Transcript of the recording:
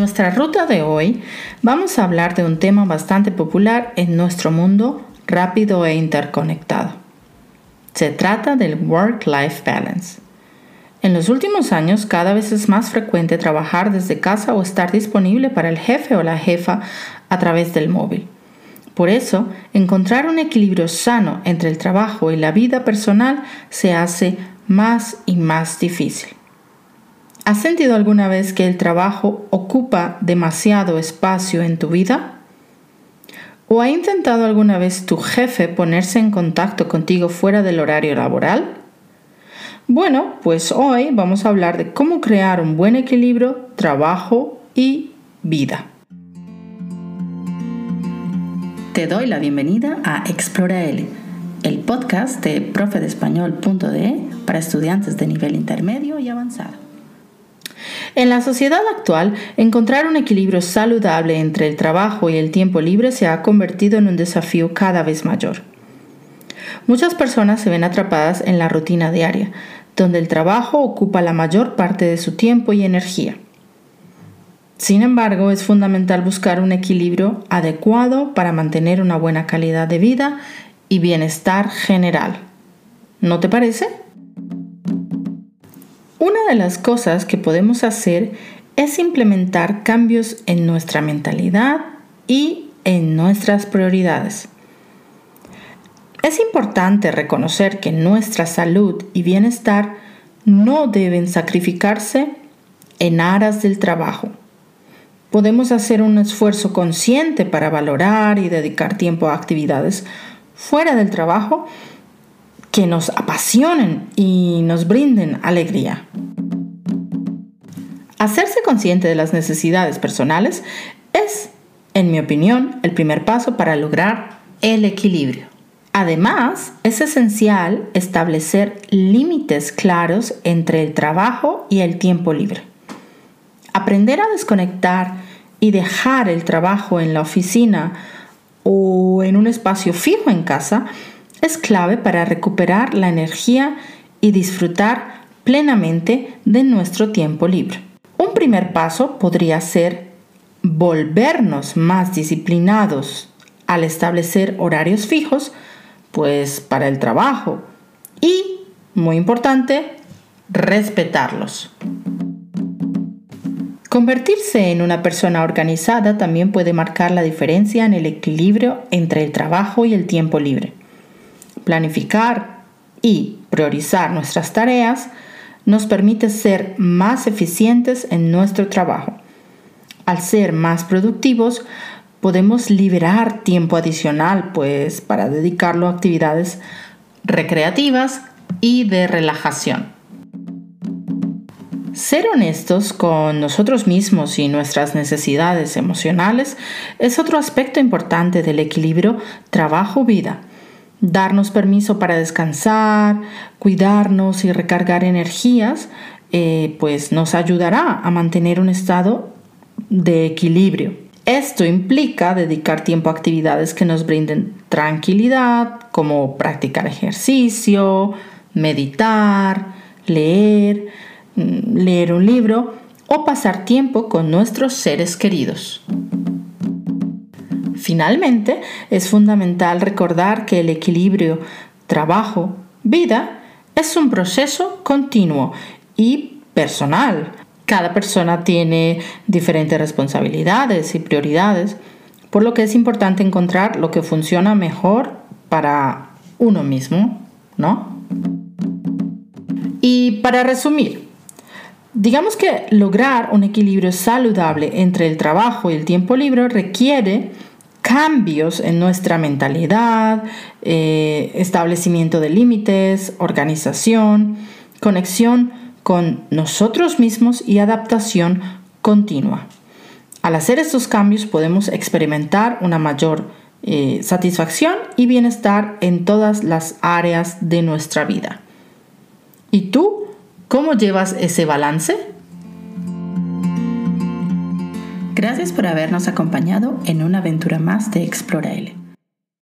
nuestra ruta de hoy vamos a hablar de un tema bastante popular en nuestro mundo rápido e interconectado. Se trata del work-life balance. En los últimos años cada vez es más frecuente trabajar desde casa o estar disponible para el jefe o la jefa a través del móvil. Por eso, encontrar un equilibrio sano entre el trabajo y la vida personal se hace más y más difícil. ¿Has sentido alguna vez que el trabajo ocupa demasiado espacio en tu vida? ¿O ha intentado alguna vez tu jefe ponerse en contacto contigo fuera del horario laboral? Bueno, pues hoy vamos a hablar de cómo crear un buen equilibrio trabajo y vida. Te doy la bienvenida a Explora el podcast de profedespañol.de para estudiantes de nivel intermedio y avanzado. En la sociedad actual, encontrar un equilibrio saludable entre el trabajo y el tiempo libre se ha convertido en un desafío cada vez mayor. Muchas personas se ven atrapadas en la rutina diaria, donde el trabajo ocupa la mayor parte de su tiempo y energía. Sin embargo, es fundamental buscar un equilibrio adecuado para mantener una buena calidad de vida y bienestar general. ¿No te parece? Una de las cosas que podemos hacer es implementar cambios en nuestra mentalidad y en nuestras prioridades. Es importante reconocer que nuestra salud y bienestar no deben sacrificarse en aras del trabajo. Podemos hacer un esfuerzo consciente para valorar y dedicar tiempo a actividades fuera del trabajo que nos apasionen y nos brinden alegría. Hacerse consciente de las necesidades personales es, en mi opinión, el primer paso para lograr el equilibrio. Además, es esencial establecer límites claros entre el trabajo y el tiempo libre. Aprender a desconectar y dejar el trabajo en la oficina o en un espacio fijo en casa es clave para recuperar la energía y disfrutar plenamente de nuestro tiempo libre. Un primer paso podría ser volvernos más disciplinados al establecer horarios fijos, pues para el trabajo y, muy importante, respetarlos. Convertirse en una persona organizada también puede marcar la diferencia en el equilibrio entre el trabajo y el tiempo libre. Planificar y priorizar nuestras tareas nos permite ser más eficientes en nuestro trabajo. Al ser más productivos, podemos liberar tiempo adicional, pues para dedicarlo a actividades recreativas y de relajación. Ser honestos con nosotros mismos y nuestras necesidades emocionales es otro aspecto importante del equilibrio trabajo-vida darnos permiso para descansar, cuidarnos y recargar energías, eh, pues nos ayudará a mantener un estado de equilibrio. Esto implica dedicar tiempo a actividades que nos brinden tranquilidad, como practicar ejercicio, meditar, leer, mm, leer un libro o pasar tiempo con nuestros seres queridos. Finalmente, es fundamental recordar que el equilibrio trabajo-vida es un proceso continuo y personal. Cada persona tiene diferentes responsabilidades y prioridades, por lo que es importante encontrar lo que funciona mejor para uno mismo, ¿no? Y para resumir, digamos que lograr un equilibrio saludable entre el trabajo y el tiempo libre requiere cambios en nuestra mentalidad, eh, establecimiento de límites, organización, conexión con nosotros mismos y adaptación continua. Al hacer estos cambios podemos experimentar una mayor eh, satisfacción y bienestar en todas las áreas de nuestra vida. ¿Y tú cómo llevas ese balance? Gracias por habernos acompañado en una aventura más de Explora L.